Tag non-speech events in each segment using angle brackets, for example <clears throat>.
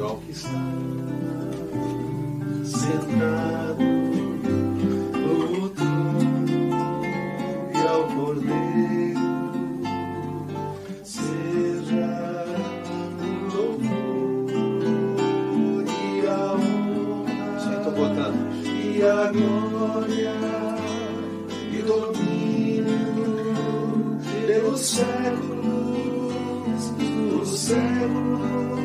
louvando ao que está sentado no trono e ao Cordeiro seja o louvor e a honra. Botando. E a glória e domínio pelos séculos dos séculos.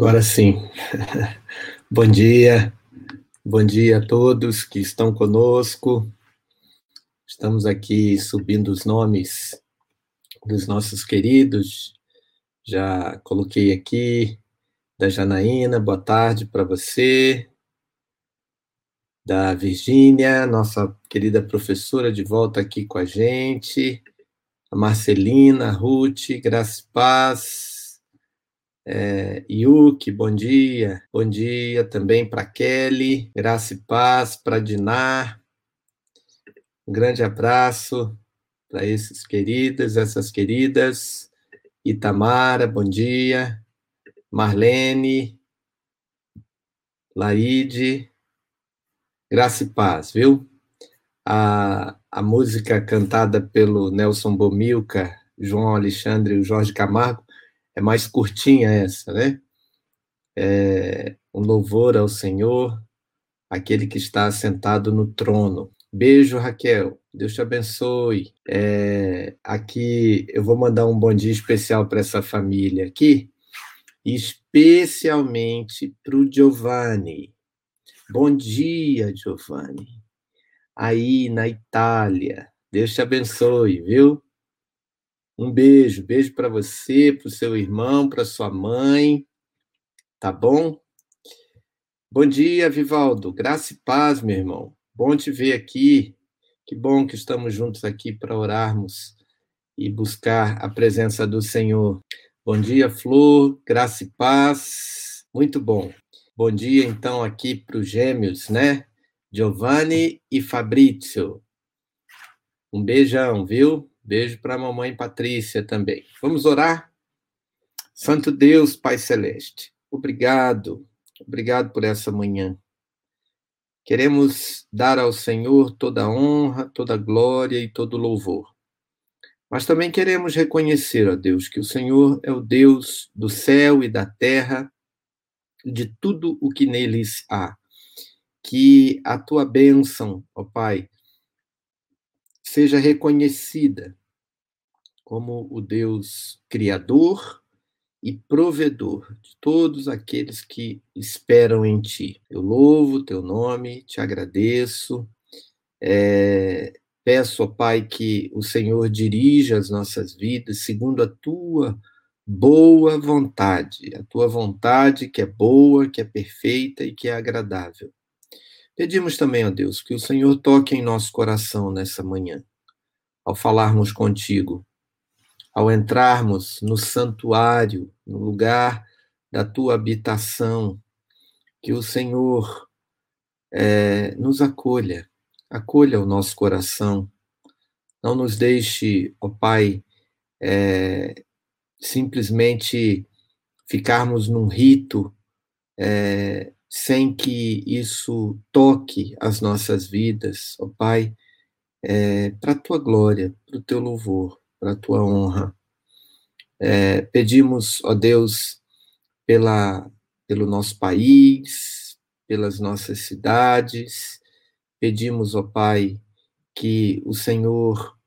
Agora sim. <laughs> Bom dia. Bom dia a todos que estão conosco. Estamos aqui subindo os nomes dos nossos queridos. Já coloquei aqui da Janaína, boa tarde para você. Da Virgínia, nossa querida professora de volta aqui com a gente. A Marcelina, a Ruth, Graça e Paz. É, Yuki, bom dia. Bom dia também para Kelly, graça e paz, para Dinar. Um grande abraço para esses queridos, essas queridas. Itamara, bom dia. Marlene, Laide, graça e paz, viu? A, a música cantada pelo Nelson Bomilca, João Alexandre e Jorge Camargo é mais curtinha essa, né? É um louvor ao Senhor, aquele que está sentado no trono. Beijo, Raquel. Deus te abençoe. É, aqui eu vou mandar um bom dia especial para essa família aqui, especialmente para o Giovanni. Bom dia, Giovanni. Aí na Itália. Deus te abençoe, viu? Um beijo, beijo para você, para o seu irmão, para sua mãe, tá bom? Bom dia, Vivaldo. Graça e paz, meu irmão. Bom te ver aqui. Que bom que estamos juntos aqui para orarmos e buscar a presença do Senhor. Bom dia, Flor. Graça e paz. Muito bom. Bom dia, então, aqui para os gêmeos, né? Giovanni e Fabrício. Um beijão, viu? Beijo para a mamãe Patrícia também. Vamos orar? Santo Deus, Pai Celeste, obrigado, obrigado por essa manhã. Queremos dar ao Senhor toda a honra, toda a glória e todo o louvor. Mas também queremos reconhecer, ó Deus, que o Senhor é o Deus do céu e da terra, de tudo o que neles há. Que a tua bênção, ó Pai, seja reconhecida como o Deus criador e provedor de todos aqueles que esperam em ti. Eu louvo teu nome, te agradeço. É, peço, ó Pai, que o Senhor dirija as nossas vidas segundo a tua boa vontade, a tua vontade que é boa, que é perfeita e que é agradável. Pedimos também, ó Deus, que o Senhor toque em nosso coração nessa manhã, ao falarmos contigo, ao entrarmos no santuário, no lugar da tua habitação, que o Senhor é, nos acolha, acolha o nosso coração, não nos deixe, ó Pai, é, simplesmente ficarmos num rito é, sem que isso toque as nossas vidas, ó Pai, é, para a tua glória, para o teu louvor para a tua honra. É, pedimos, ó Deus, pela, pelo nosso país, pelas nossas cidades, pedimos, ó Pai, que o Senhor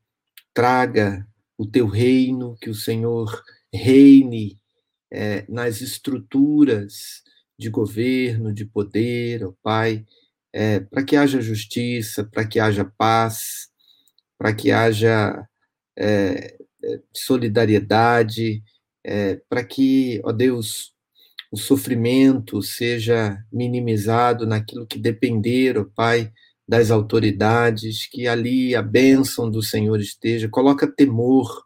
traga o teu reino, que o Senhor reine é, nas estruturas de governo, de poder, ó Pai, é, para que haja justiça, para que haja paz, para que haja é, solidariedade, é, para que, ó Deus, o sofrimento seja minimizado naquilo que depender, ó Pai, das autoridades, que ali a bênção do Senhor esteja, coloca temor,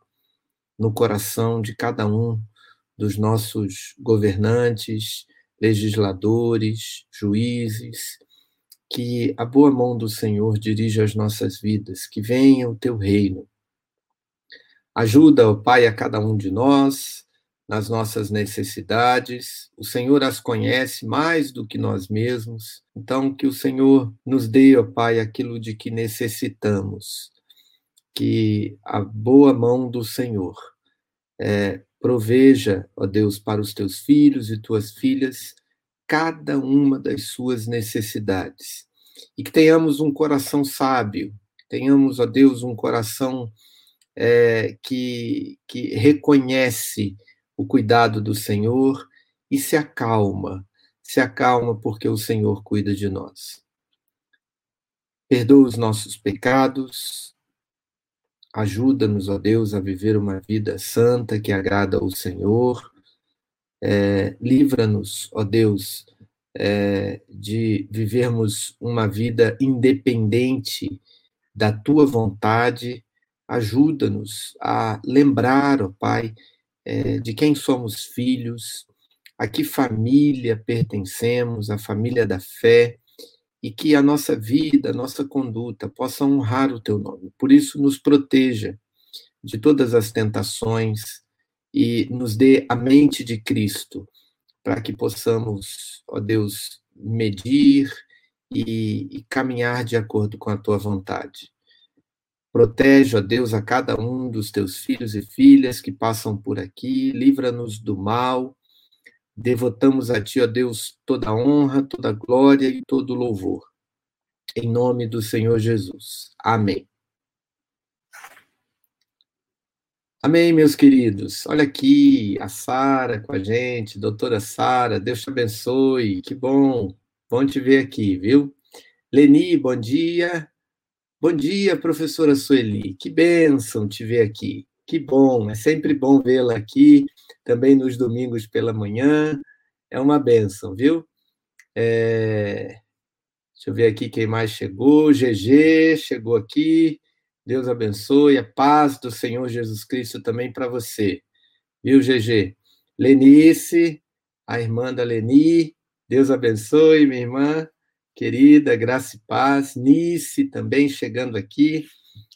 no coração de cada um dos nossos governantes, legisladores, juízes, que a boa mão do Senhor dirija as nossas vidas, que venha o teu reino. Ajuda, ó Pai, a cada um de nós nas nossas necessidades. O Senhor as conhece mais do que nós mesmos. Então, que o Senhor nos dê, ó Pai, aquilo de que necessitamos. Que a boa mão do Senhor é, proveja, ó Deus, para os teus filhos e tuas filhas cada uma das suas necessidades. E que tenhamos um coração sábio, tenhamos, ó Deus, um coração é, que, que reconhece o cuidado do Senhor e se acalma, se acalma porque o Senhor cuida de nós. Perdoa os nossos pecados, ajuda-nos, ó Deus, a viver uma vida santa que agrada ao Senhor é, Livra-nos, ó Deus, é, de vivermos uma vida independente da tua vontade. Ajuda-nos a lembrar, ó Pai, é, de quem somos filhos, a que família pertencemos, a família da fé, e que a nossa vida, a nossa conduta possa honrar o teu nome. Por isso, nos proteja de todas as tentações, e nos dê a mente de Cristo, para que possamos, ó Deus, medir e, e caminhar de acordo com a tua vontade. Protege, ó Deus, a cada um dos teus filhos e filhas que passam por aqui, livra-nos do mal. Devotamos a ti, ó Deus, toda honra, toda glória e todo louvor. Em nome do Senhor Jesus. Amém. Amém, meus queridos. Olha aqui a Sara com a gente, doutora Sara, Deus te abençoe. Que bom, bom te ver aqui, viu? Leni, bom dia. Bom dia, professora Sueli. Que bênção te ver aqui. Que bom, é sempre bom vê-la aqui, também nos domingos pela manhã. É uma bênção, viu? É... Deixa eu ver aqui quem mais chegou. GG chegou aqui. Deus abençoe, a paz do Senhor Jesus Cristo também para você. Viu, GG? Lenice, a irmã da Leni, Deus abençoe, minha irmã querida, graça e paz. Nice também chegando aqui.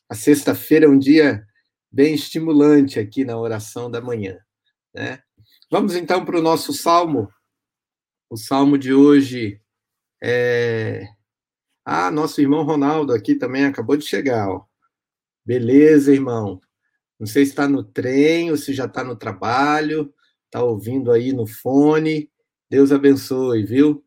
A sexta-feira é um dia bem estimulante aqui na oração da manhã. Né? Vamos então para o nosso salmo. O salmo de hoje é. Ah, nosso irmão Ronaldo aqui também acabou de chegar. Ó. Beleza, irmão. Não sei se está no trem ou se já está no trabalho, está ouvindo aí no fone. Deus abençoe, viu?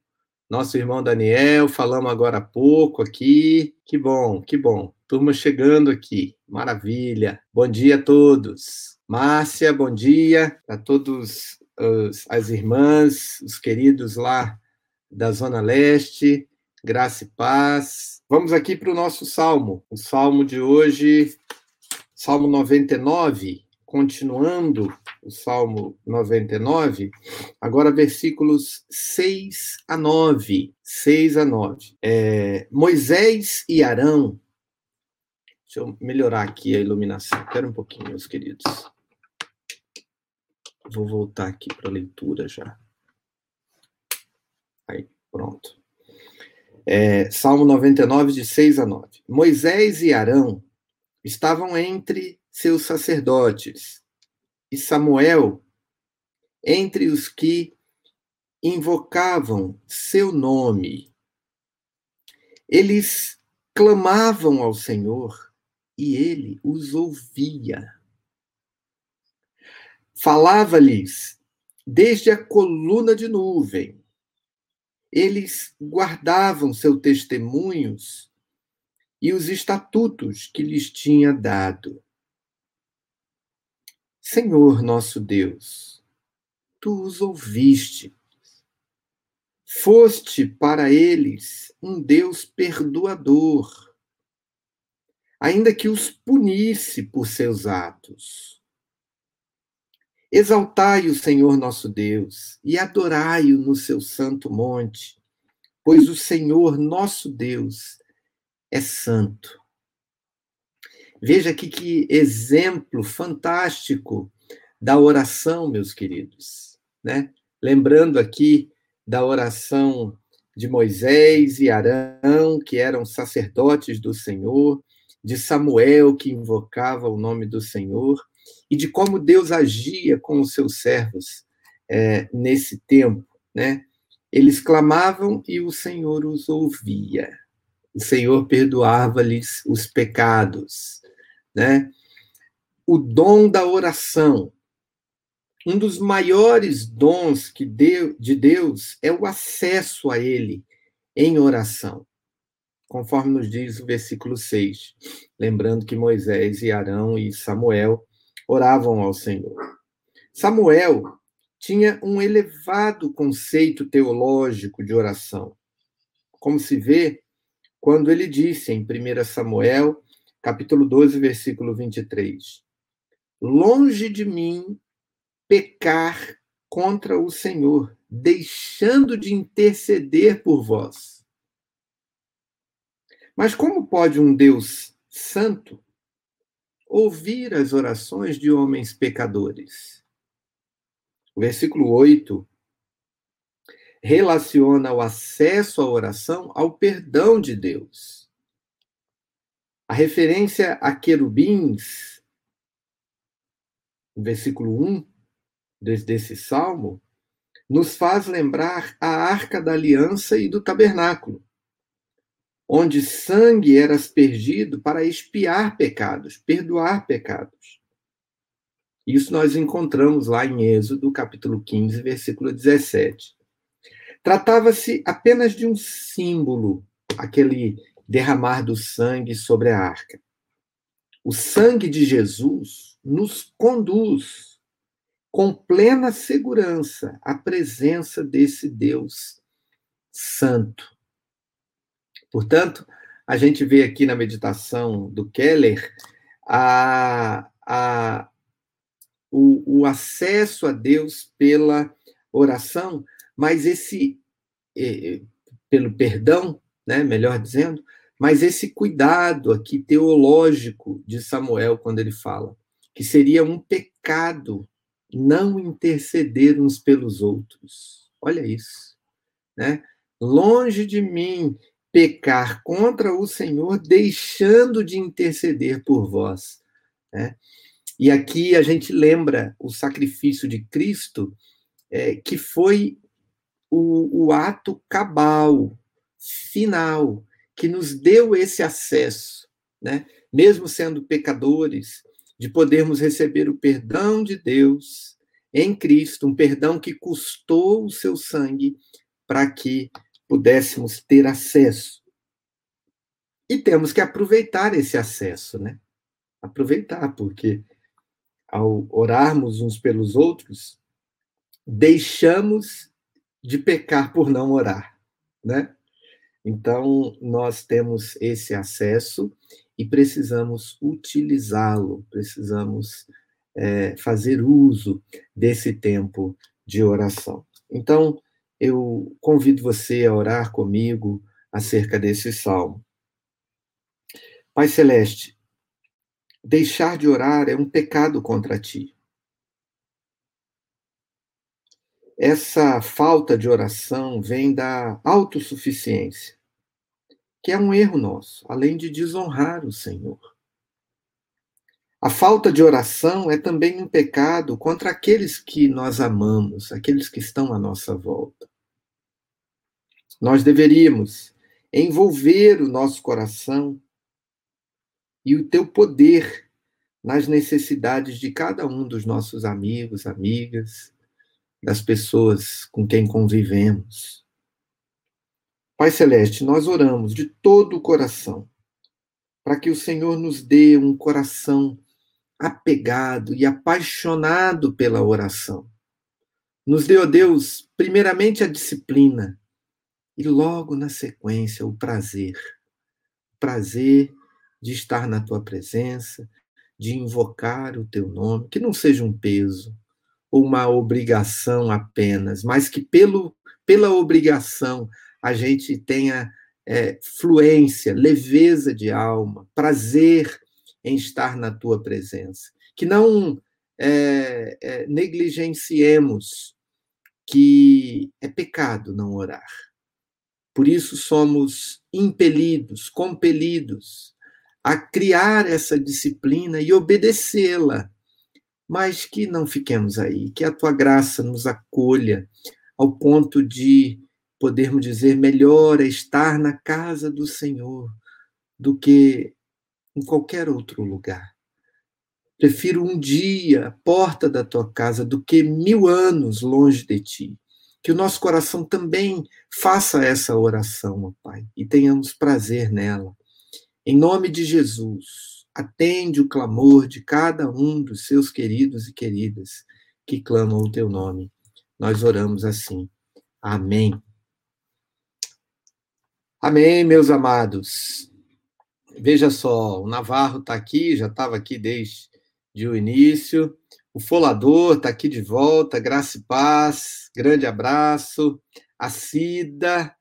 Nosso irmão Daniel, falamos agora há pouco aqui. Que bom, que bom. Turma chegando aqui. Maravilha. Bom dia a todos. Márcia, bom dia a todos as irmãs, os queridos lá da Zona Leste. Graça e paz. Vamos aqui para o nosso salmo. O salmo de hoje, Salmo 99, continuando o Salmo 99, agora versículos 6 a 9. 6 a 9. É, Moisés e Arão. Deixa eu melhorar aqui a iluminação. Espera um pouquinho, meus queridos. Vou voltar aqui para a leitura já. Aí, pronto. É, Salmo 99, de 6 a 9. Moisés e Arão estavam entre seus sacerdotes, e Samuel entre os que invocavam seu nome. Eles clamavam ao Senhor e ele os ouvia. Falava-lhes desde a coluna de nuvem eles guardavam seus testemunhos e os estatutos que lhes tinha dado. Senhor nosso Deus, tu os ouviste. Foste para eles um Deus perdoador, ainda que os punisse por seus atos. Exaltai o Senhor nosso Deus e adorai-o no seu santo monte, pois o Senhor nosso Deus é santo. Veja aqui que exemplo fantástico da oração, meus queridos, né? Lembrando aqui da oração de Moisés e Arão, que eram sacerdotes do Senhor, de Samuel, que invocava o nome do Senhor, e de como Deus agia com os seus servos é, nesse tempo, né? Eles clamavam e o Senhor os ouvia. O Senhor perdoava-lhes os pecados, né? O dom da oração. Um dos maiores dons que deu, de Deus é o acesso a Ele em oração, conforme nos diz o versículo 6. Lembrando que Moisés e Arão e Samuel oravam ao Senhor. Samuel tinha um elevado conceito teológico de oração, como se vê quando ele disse em 1 Samuel, capítulo 12, versículo 23: Longe de mim pecar contra o Senhor, deixando de interceder por vós. Mas como pode um Deus santo ouvir as orações de homens pecadores? O versículo 8 relaciona o acesso à oração ao perdão de Deus. A referência a querubins, no versículo 1 desse salmo, nos faz lembrar a arca da aliança e do tabernáculo, onde sangue era aspergido para expiar pecados, perdoar pecados. Isso nós encontramos lá em Êxodo, capítulo 15, versículo 17. Tratava-se apenas de um símbolo, aquele derramar do sangue sobre a arca. O sangue de Jesus nos conduz com plena segurança à presença desse Deus santo. Portanto, a gente vê aqui na meditação do Keller a, a, o, o acesso a Deus pela oração, mas esse, pelo perdão, né, melhor dizendo, mas esse cuidado aqui teológico de Samuel, quando ele fala que seria um pecado não interceder uns pelos outros. Olha isso, né? Longe de mim pecar contra o Senhor, deixando de interceder por vós. Né? E aqui a gente lembra o sacrifício de Cristo, é, que foi o, o ato cabal, final, que nos deu esse acesso, né? mesmo sendo pecadores, de podermos receber o perdão de Deus em Cristo, um perdão que custou o seu sangue para que pudéssemos ter acesso. E temos que aproveitar esse acesso, né? Aproveitar, porque ao orarmos uns pelos outros, deixamos de pecar por não orar, né? Então, nós temos esse acesso e precisamos utilizá-lo, precisamos é, fazer uso desse tempo de oração. Então, eu convido você a orar comigo acerca desse salmo. Pai Celeste, Deixar de orar é um pecado contra ti. Essa falta de oração vem da autossuficiência, que é um erro nosso, além de desonrar o Senhor. A falta de oração é também um pecado contra aqueles que nós amamos, aqueles que estão à nossa volta. Nós deveríamos envolver o nosso coração e o teu poder nas necessidades de cada um dos nossos amigos, amigas, das pessoas com quem convivemos. Pai Celeste, nós oramos de todo o coração para que o Senhor nos dê um coração apegado e apaixonado pela oração. Nos dê, ó Deus, primeiramente a disciplina e logo na sequência o prazer. O prazer de estar na tua presença, de invocar o teu nome, que não seja um peso ou uma obrigação apenas, mas que pelo, pela obrigação a gente tenha é, fluência, leveza de alma, prazer em estar na tua presença. Que não é, é, negligenciemos que é pecado não orar. Por isso somos impelidos, compelidos a criar essa disciplina e obedecê-la, mas que não fiquemos aí, que a tua graça nos acolha ao ponto de podermos dizer melhor é estar na casa do Senhor do que em qualquer outro lugar. Prefiro um dia à porta da tua casa do que mil anos longe de ti. Que o nosso coração também faça essa oração, ó Pai, e tenhamos prazer nela. Em nome de Jesus, atende o clamor de cada um dos seus queridos e queridas que clamam o teu nome. Nós oramos assim. Amém. Amém, meus amados. Veja só, o Navarro está aqui, já estava aqui desde o início. O Folador está aqui de volta, graça e paz, grande abraço. A Cida,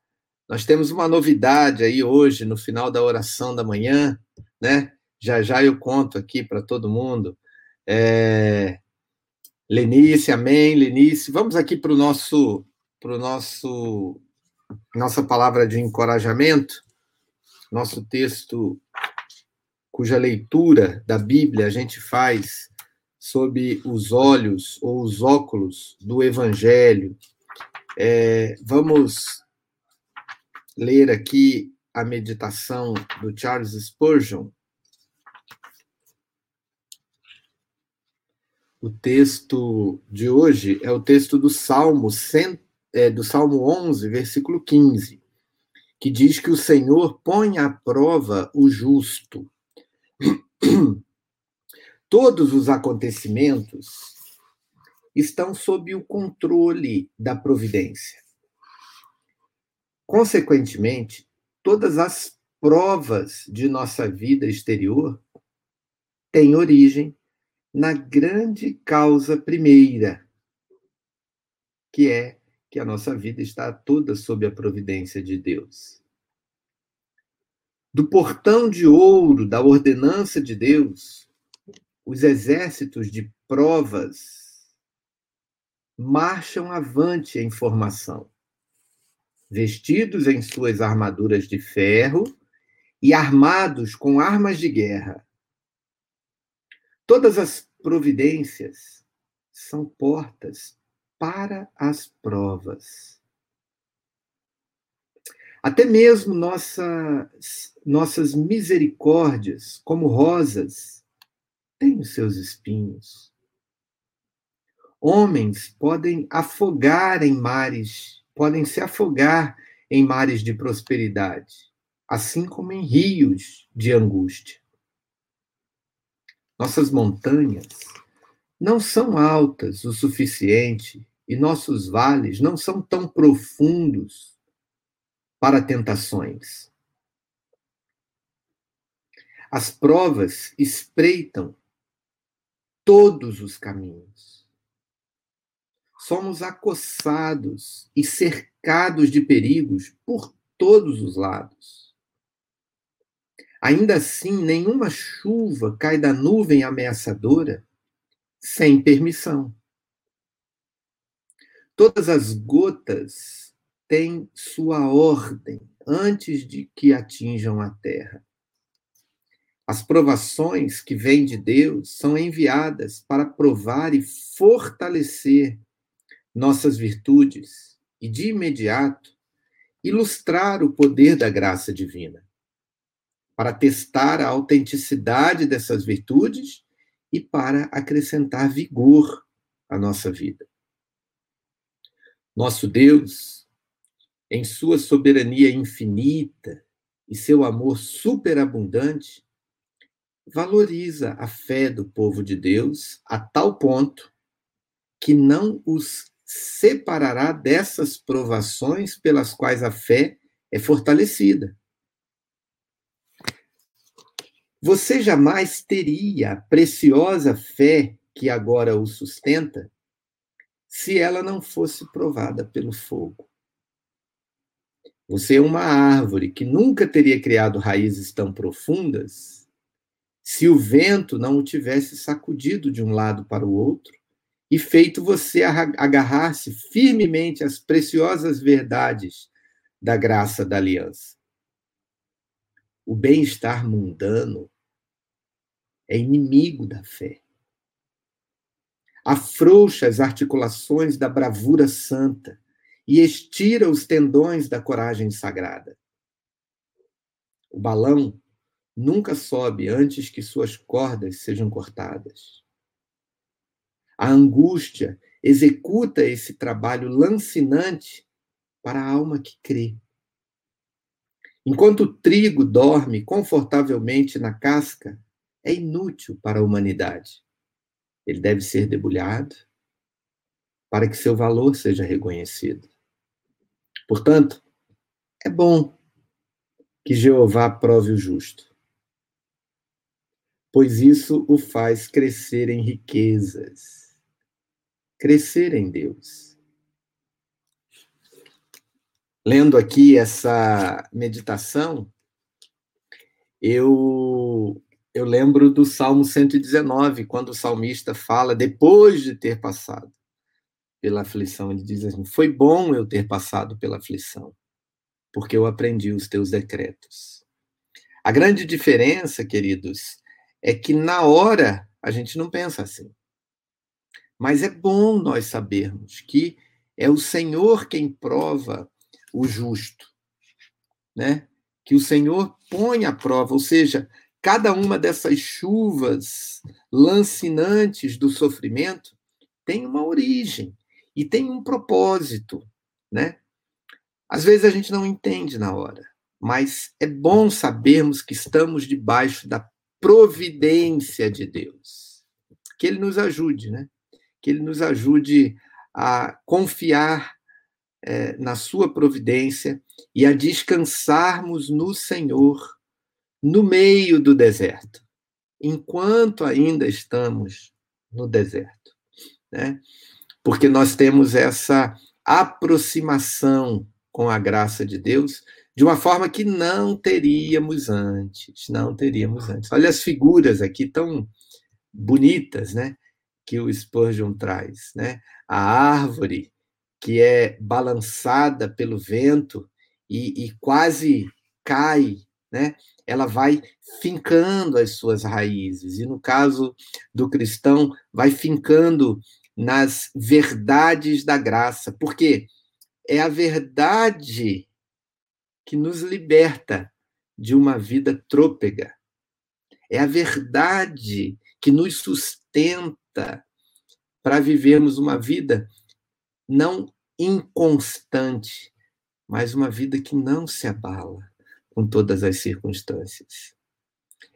nós temos uma novidade aí hoje, no final da oração da manhã, né? Já já eu conto aqui para todo mundo. É... Lenice, amém, Lenice. Vamos aqui para o nosso, pro nosso, nossa palavra de encorajamento, nosso texto cuja leitura da Bíblia a gente faz sob os olhos ou os óculos do Evangelho. É, vamos ler aqui a meditação do Charles Spurgeon. O texto de hoje é o texto do Salmo, é, do Salmo 11, versículo 15, que diz que o Senhor põe à prova o justo. <clears throat> Todos os acontecimentos estão sob o controle da providência. Consequentemente, todas as provas de nossa vida exterior têm origem na grande causa primeira, que é que a nossa vida está toda sob a providência de Deus. Do portão de ouro da ordenança de Deus, os exércitos de provas marcham avante em formação, vestidos em suas armaduras de ferro e armados com armas de guerra. Todas as providências são portas para as provas. Até mesmo nossas, nossas misericórdias, como rosas, tem os seus espinhos. Homens podem afogar em mares, podem se afogar em mares de prosperidade, assim como em rios de angústia. Nossas montanhas não são altas o suficiente e nossos vales não são tão profundos para tentações. As provas espreitam todos os caminhos. Somos acossados e cercados de perigos por todos os lados. Ainda assim, nenhuma chuva cai da nuvem ameaçadora sem permissão. Todas as gotas têm sua ordem antes de que atinjam a terra. As provações que vêm de Deus são enviadas para provar e fortalecer nossas virtudes e, de imediato, ilustrar o poder da graça divina, para testar a autenticidade dessas virtudes e para acrescentar vigor à nossa vida. Nosso Deus, em sua soberania infinita e seu amor superabundante, valoriza a fé do povo de Deus a tal ponto que não os separará dessas provações pelas quais a fé é fortalecida. Você jamais teria a preciosa fé que agora o sustenta se ela não fosse provada pelo fogo. Você é uma árvore que nunca teria criado raízes tão profundas se o vento não o tivesse sacudido de um lado para o outro e feito você agarrar-se firmemente às preciosas verdades da graça da aliança. O bem-estar mundano é inimigo da fé. Afrouxa as articulações da bravura santa e estira os tendões da coragem sagrada. O balão nunca sobe antes que suas cordas sejam cortadas. A angústia executa esse trabalho lancinante para a alma que crê. Enquanto o trigo dorme confortavelmente na casca, é inútil para a humanidade. Ele deve ser debulhado para que seu valor seja reconhecido. Portanto, é bom que Jeová prove o justo, pois isso o faz crescer em riquezas, crescer em Deus. Lendo aqui essa meditação, eu eu lembro do Salmo 119, quando o salmista fala depois de ter passado pela aflição, ele diz assim: Foi bom eu ter passado pela aflição, porque eu aprendi os teus decretos. A grande diferença, queridos, é que na hora a gente não pensa assim. Mas é bom nós sabermos que é o Senhor quem prova o justo, né? Que o Senhor põe à prova, ou seja, cada uma dessas chuvas lancinantes do sofrimento tem uma origem e tem um propósito, né? Às vezes a gente não entende na hora, mas é bom sabermos que estamos debaixo da providência de Deus. Que ele nos ajude, né? Que ele nos ajude a confiar é, na sua providência e a descansarmos no Senhor no meio do deserto, enquanto ainda estamos no deserto, né? Porque nós temos essa aproximação com a graça de Deus de uma forma que não teríamos antes, não teríamos antes. Olha as figuras aqui tão bonitas, né? Que o Spurgeon traz, né? A árvore que é balançada pelo vento e, e quase cai, né? ela vai fincando as suas raízes. E no caso do cristão, vai fincando nas verdades da graça, porque é a verdade que nos liberta de uma vida trôpega. É a verdade que nos sustenta para vivermos uma vida não inconstante, mas uma vida que não se abala com todas as circunstâncias.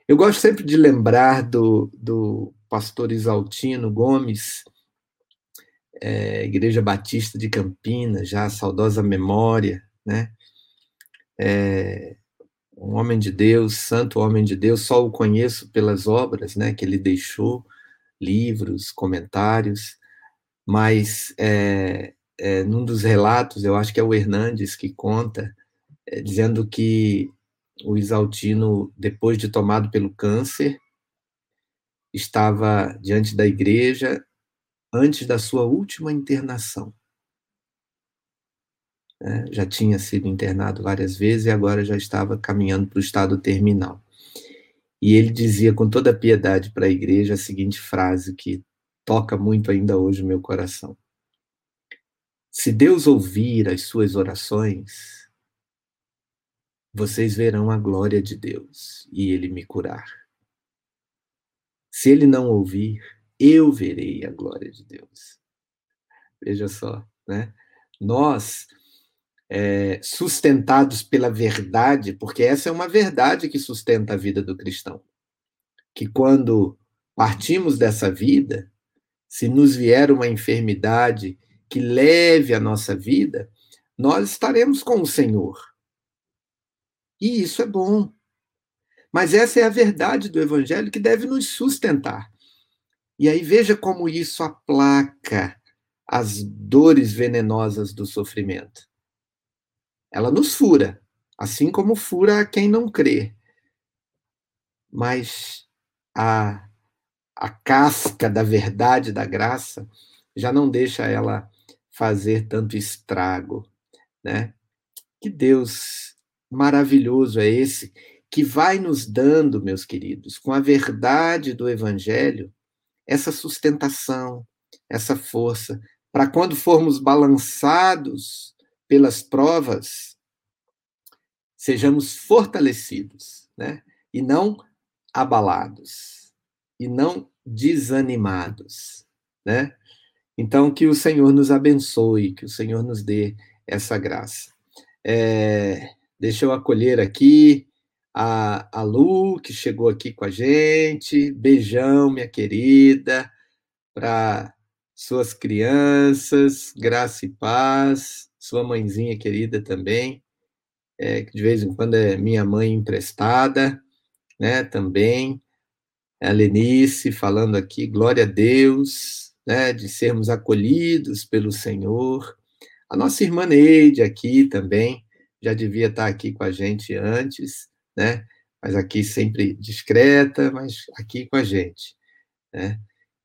Eu gosto sempre de lembrar do, do pastor Isaltino Gomes, é, Igreja Batista de Campinas, já saudosa memória, né? É, um homem de Deus, santo homem de Deus, só o conheço pelas obras, né, que ele deixou, livros, comentários, mas é, é, num dos relatos, eu acho que é o Hernandes que conta, é, dizendo que o Isaltino, depois de tomado pelo câncer, estava diante da igreja antes da sua última internação. É, já tinha sido internado várias vezes e agora já estava caminhando para o estado terminal. E ele dizia com toda piedade para a igreja a seguinte frase que toca muito ainda hoje o meu coração: Se Deus ouvir as suas orações, vocês verão a glória de Deus e ele me curar. Se ele não ouvir, eu verei a glória de Deus. Veja só, né? Nós, é, sustentados pela verdade, porque essa é uma verdade que sustenta a vida do cristão, que quando partimos dessa vida, se nos vier uma enfermidade que leve a nossa vida, nós estaremos com o Senhor. E isso é bom. Mas essa é a verdade do Evangelho que deve nos sustentar. E aí veja como isso aplaca as dores venenosas do sofrimento. Ela nos fura, assim como fura quem não crê. Mas a, a casca da verdade, da graça, já não deixa ela fazer tanto estrago, né? Que Deus maravilhoso é esse que vai nos dando, meus queridos, com a verdade do evangelho, essa sustentação, essa força, para quando formos balançados pelas provas, sejamos fortalecidos, né? E não abalados, e não desanimados, né? Então, que o Senhor nos abençoe, que o Senhor nos dê essa graça. É, deixa eu acolher aqui a, a Lu, que chegou aqui com a gente. Beijão, minha querida, para suas crianças, graça e paz. Sua mãezinha querida também, é, que de vez em quando é minha mãe emprestada, né, também. A Lenice falando aqui, glória a Deus, né, de sermos acolhidos pelo Senhor. A nossa irmã Neide aqui também, já devia estar aqui com a gente antes, né? Mas aqui sempre discreta, mas aqui com a gente. Né?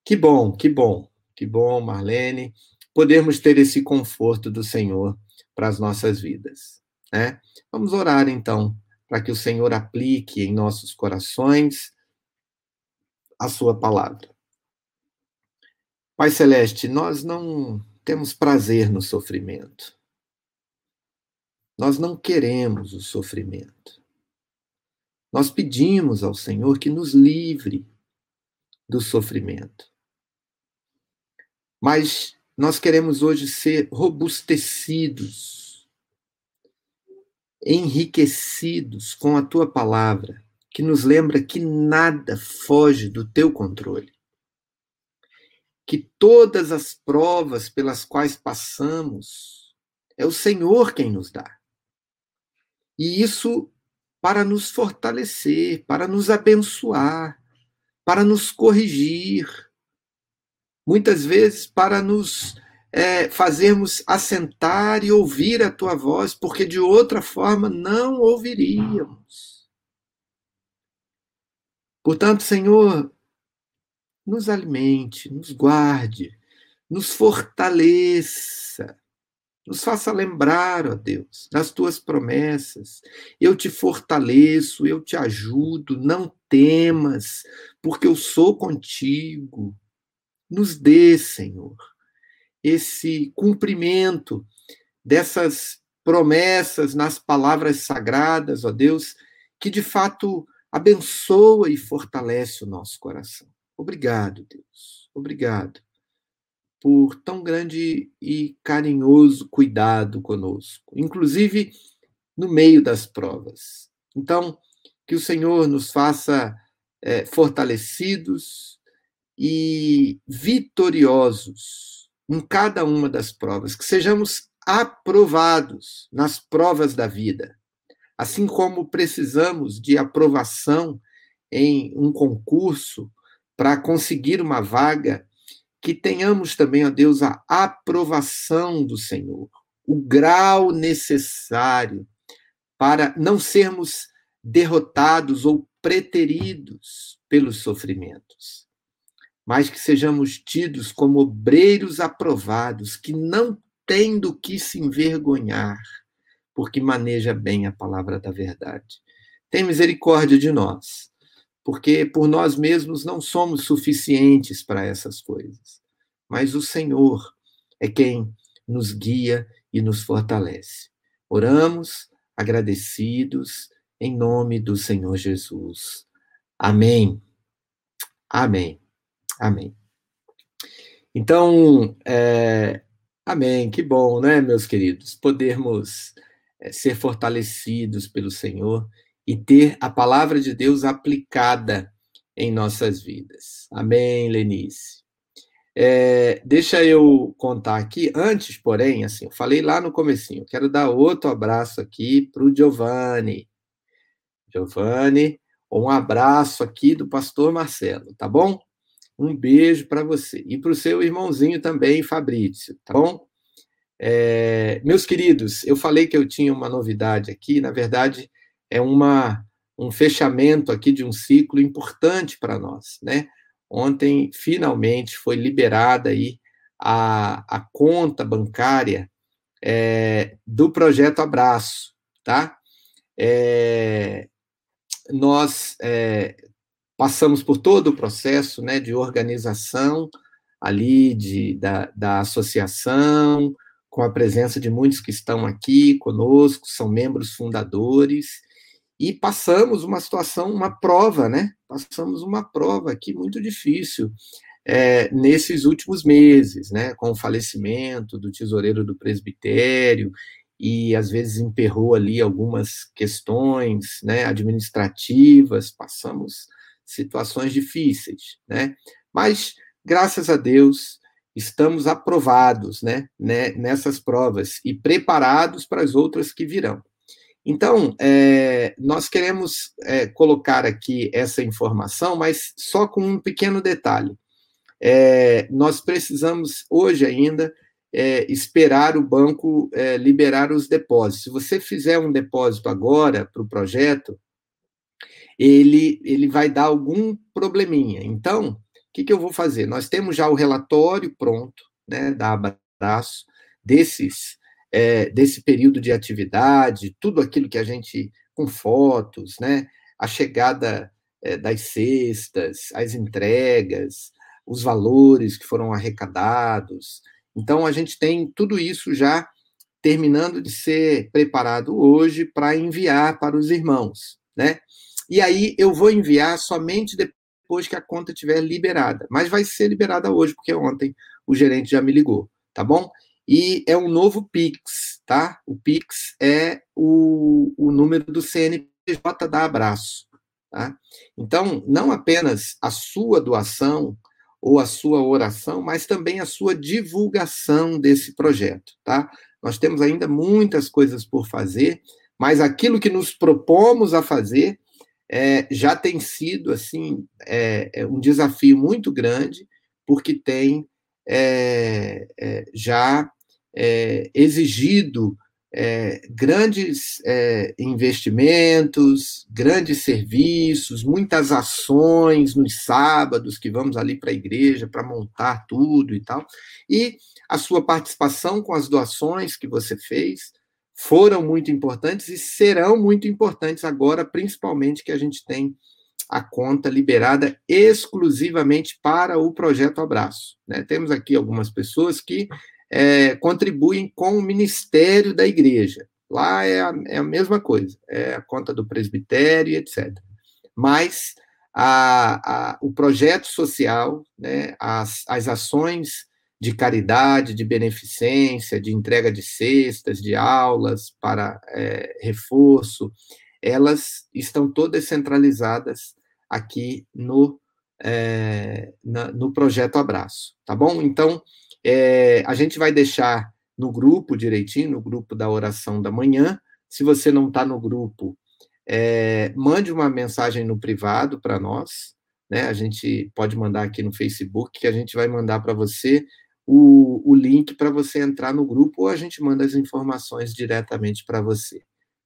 Que bom, que bom, que bom, Marlene, podermos ter esse conforto do Senhor para as nossas vidas. Né? Vamos orar então, para que o Senhor aplique em nossos corações a sua palavra. Pai Celeste, nós não temos prazer no sofrimento. Nós não queremos o sofrimento. Nós pedimos ao Senhor que nos livre do sofrimento. Mas nós queremos hoje ser robustecidos, enriquecidos com a tua palavra, que nos lembra que nada foge do teu controle que todas as provas pelas quais passamos é o Senhor quem nos dá. E isso para nos fortalecer, para nos abençoar, para nos corrigir, muitas vezes para nos é, fazermos assentar e ouvir a tua voz, porque de outra forma não ouviríamos. Portanto, Senhor, nos alimente, nos guarde, nos fortaleça, nos faça lembrar, ó Deus, das tuas promessas. Eu te fortaleço, eu te ajudo, não temas, porque eu sou contigo. Nos dê, Senhor, esse cumprimento dessas promessas nas palavras sagradas, ó Deus, que de fato abençoa e fortalece o nosso coração. Obrigado, Deus. Obrigado por tão grande e carinhoso cuidado conosco, inclusive no meio das provas. Então, que o Senhor nos faça é, fortalecidos e vitoriosos em cada uma das provas, que sejamos aprovados nas provas da vida, assim como precisamos de aprovação em um concurso para conseguir uma vaga, que tenhamos também, ó Deus, a aprovação do Senhor, o grau necessário para não sermos derrotados ou preteridos pelos sofrimentos, mas que sejamos tidos como obreiros aprovados, que não têm do que se envergonhar, porque maneja bem a palavra da verdade. Tem misericórdia de nós porque por nós mesmos não somos suficientes para essas coisas. Mas o Senhor é quem nos guia e nos fortalece. Oramos agradecidos em nome do Senhor Jesus. Amém. Amém. Amém. Então, é, amém. Que bom, né, meus queridos, podermos é, ser fortalecidos pelo Senhor e ter a palavra de Deus aplicada em nossas vidas. Amém, Lenice. É, deixa eu contar aqui, antes, porém, assim, eu falei lá no comecinho, quero dar outro abraço aqui para o Giovanni. Giovanni, um abraço aqui do pastor Marcelo, tá bom? Um beijo para você. E para o seu irmãozinho também, Fabrício, tá bom? É, meus queridos, eu falei que eu tinha uma novidade aqui, na verdade, é uma, um fechamento aqui de um ciclo importante para nós, né? Ontem, finalmente, foi liberada aí a, a conta bancária é, do projeto Abraço, tá? É, nós é, passamos por todo o processo né, de organização ali de, da, da associação, com a presença de muitos que estão aqui conosco, são membros fundadores, e passamos uma situação, uma prova, né? Passamos uma prova aqui muito difícil é, nesses últimos meses, né? Com o falecimento do tesoureiro do presbitério, e às vezes emperrou ali algumas questões né, administrativas, passamos situações difíceis, né? Mas, graças a Deus, estamos aprovados né, né, nessas provas e preparados para as outras que virão. Então, é, nós queremos é, colocar aqui essa informação, mas só com um pequeno detalhe. É, nós precisamos, hoje ainda, é, esperar o banco é, liberar os depósitos. Se você fizer um depósito agora para o projeto, ele, ele vai dar algum probleminha. Então, que, que eu vou fazer? Nós temos já o relatório pronto, né, da Abraço, desses, é, desse período de atividade, tudo aquilo que a gente, com fotos, né, a chegada é, das cestas, as entregas, os valores que foram arrecadados. Então, a gente tem tudo isso já terminando de ser preparado hoje para enviar para os irmãos, né? E aí eu vou enviar somente depois que a conta estiver liberada. Mas vai ser liberada hoje, porque ontem o gerente já me ligou, tá bom? E é um novo Pix, tá? O Pix é o, o número do CNPJ da Abraço, tá? Então, não apenas a sua doação ou a sua oração, mas também a sua divulgação desse projeto, tá? Nós temos ainda muitas coisas por fazer, mas aquilo que nos propomos a fazer é, já tem sido assim é, é, um desafio muito grande, porque tem é, é já é, exigido grandes investimentos, grandes serviços, muitas ações nos sábados que vamos ali para a igreja para montar tudo e tal. E a sua participação com as doações que você fez foram muito importantes e serão muito importantes agora, principalmente que a gente tem a conta liberada exclusivamente para o projeto Abraço. Né? Temos aqui algumas pessoas que é, contribuem com o ministério da igreja. Lá é a, é a mesma coisa, é a conta do presbitério, etc. Mas a, a, o projeto social, né, as, as ações de caridade, de beneficência, de entrega de cestas, de aulas para é, reforço, elas estão todas centralizadas aqui no, é, na, no projeto Abraço, tá bom? Então, é, a gente vai deixar no grupo direitinho, no grupo da oração da manhã. Se você não está no grupo, é, mande uma mensagem no privado para nós, né? A gente pode mandar aqui no Facebook, que a gente vai mandar para você o, o link para você entrar no grupo ou a gente manda as informações diretamente para você,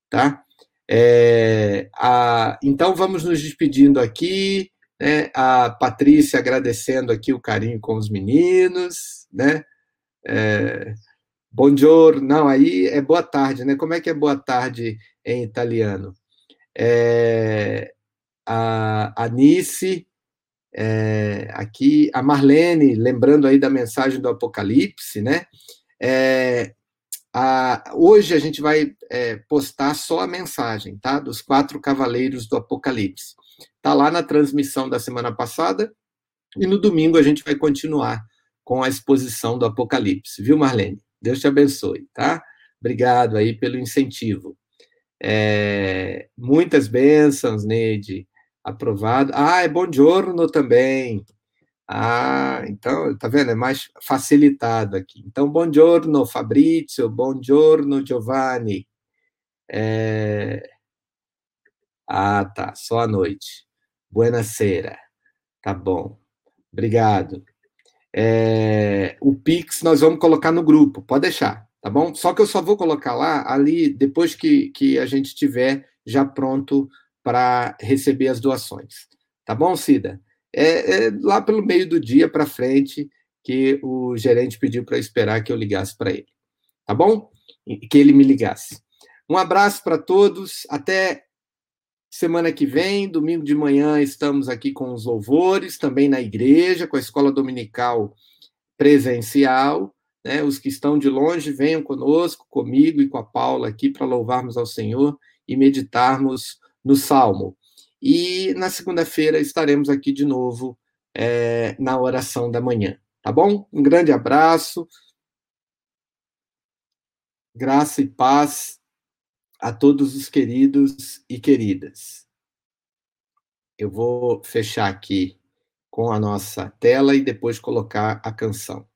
tá? É, a, então vamos nos despedindo aqui, né? A Patrícia agradecendo aqui o carinho com os meninos, né? É, não, aí é boa tarde, né? Como é que é boa tarde em italiano? É, a Anice é, aqui, a Marlene, lembrando aí da mensagem do Apocalipse, né? É, a, hoje a gente vai é, postar só a mensagem, tá? Dos quatro cavaleiros do Apocalipse. Tá lá na transmissão da semana passada e no domingo a gente vai continuar com a exposição do Apocalipse, viu, Marlene? Deus te abençoe, tá? Obrigado aí pelo incentivo. É, muitas bênçãos, Neide. Aprovado. Ah, é buongiorno também. Ah, então, tá vendo? É mais facilitado aqui. Então, buongiorno, Fabrizio, buongiorno, Giovanni. É... Ah, tá, só à noite. Buonasera. Tá bom. Obrigado. É... O Pix nós vamos colocar no grupo, pode deixar, tá bom? Só que eu só vou colocar lá ali depois que, que a gente tiver já pronto para receber as doações. Tá bom, Cida? É, é lá pelo meio do dia para frente que o gerente pediu para esperar que eu ligasse para ele. Tá bom? Que ele me ligasse. Um abraço para todos. Até semana que vem, domingo de manhã, estamos aqui com os louvores, também na igreja, com a escola dominical presencial. Né? Os que estão de longe, venham conosco, comigo e com a Paula aqui para louvarmos ao Senhor e meditarmos no Salmo. E na segunda-feira estaremos aqui de novo é, na oração da manhã. Tá bom? Um grande abraço. Graça e paz a todos os queridos e queridas. Eu vou fechar aqui com a nossa tela e depois colocar a canção.